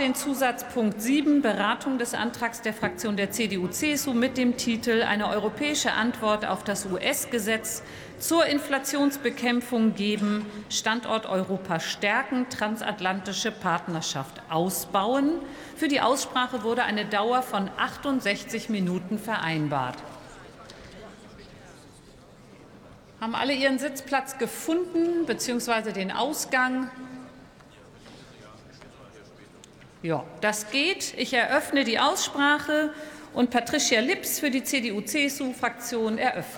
den Zusatzpunkt 7 Beratung des Antrags der Fraktion der CDU-CSU mit dem Titel Eine europäische Antwort auf das US-Gesetz zur Inflationsbekämpfung geben, Standort Europa stärken, transatlantische Partnerschaft ausbauen. Für die Aussprache wurde eine Dauer von 68 Minuten vereinbart. Haben alle ihren Sitzplatz gefunden bzw. den Ausgang? Ja, das geht. Ich eröffne die Aussprache und Patricia Lips für die CDU-CSU-Fraktion eröffnet.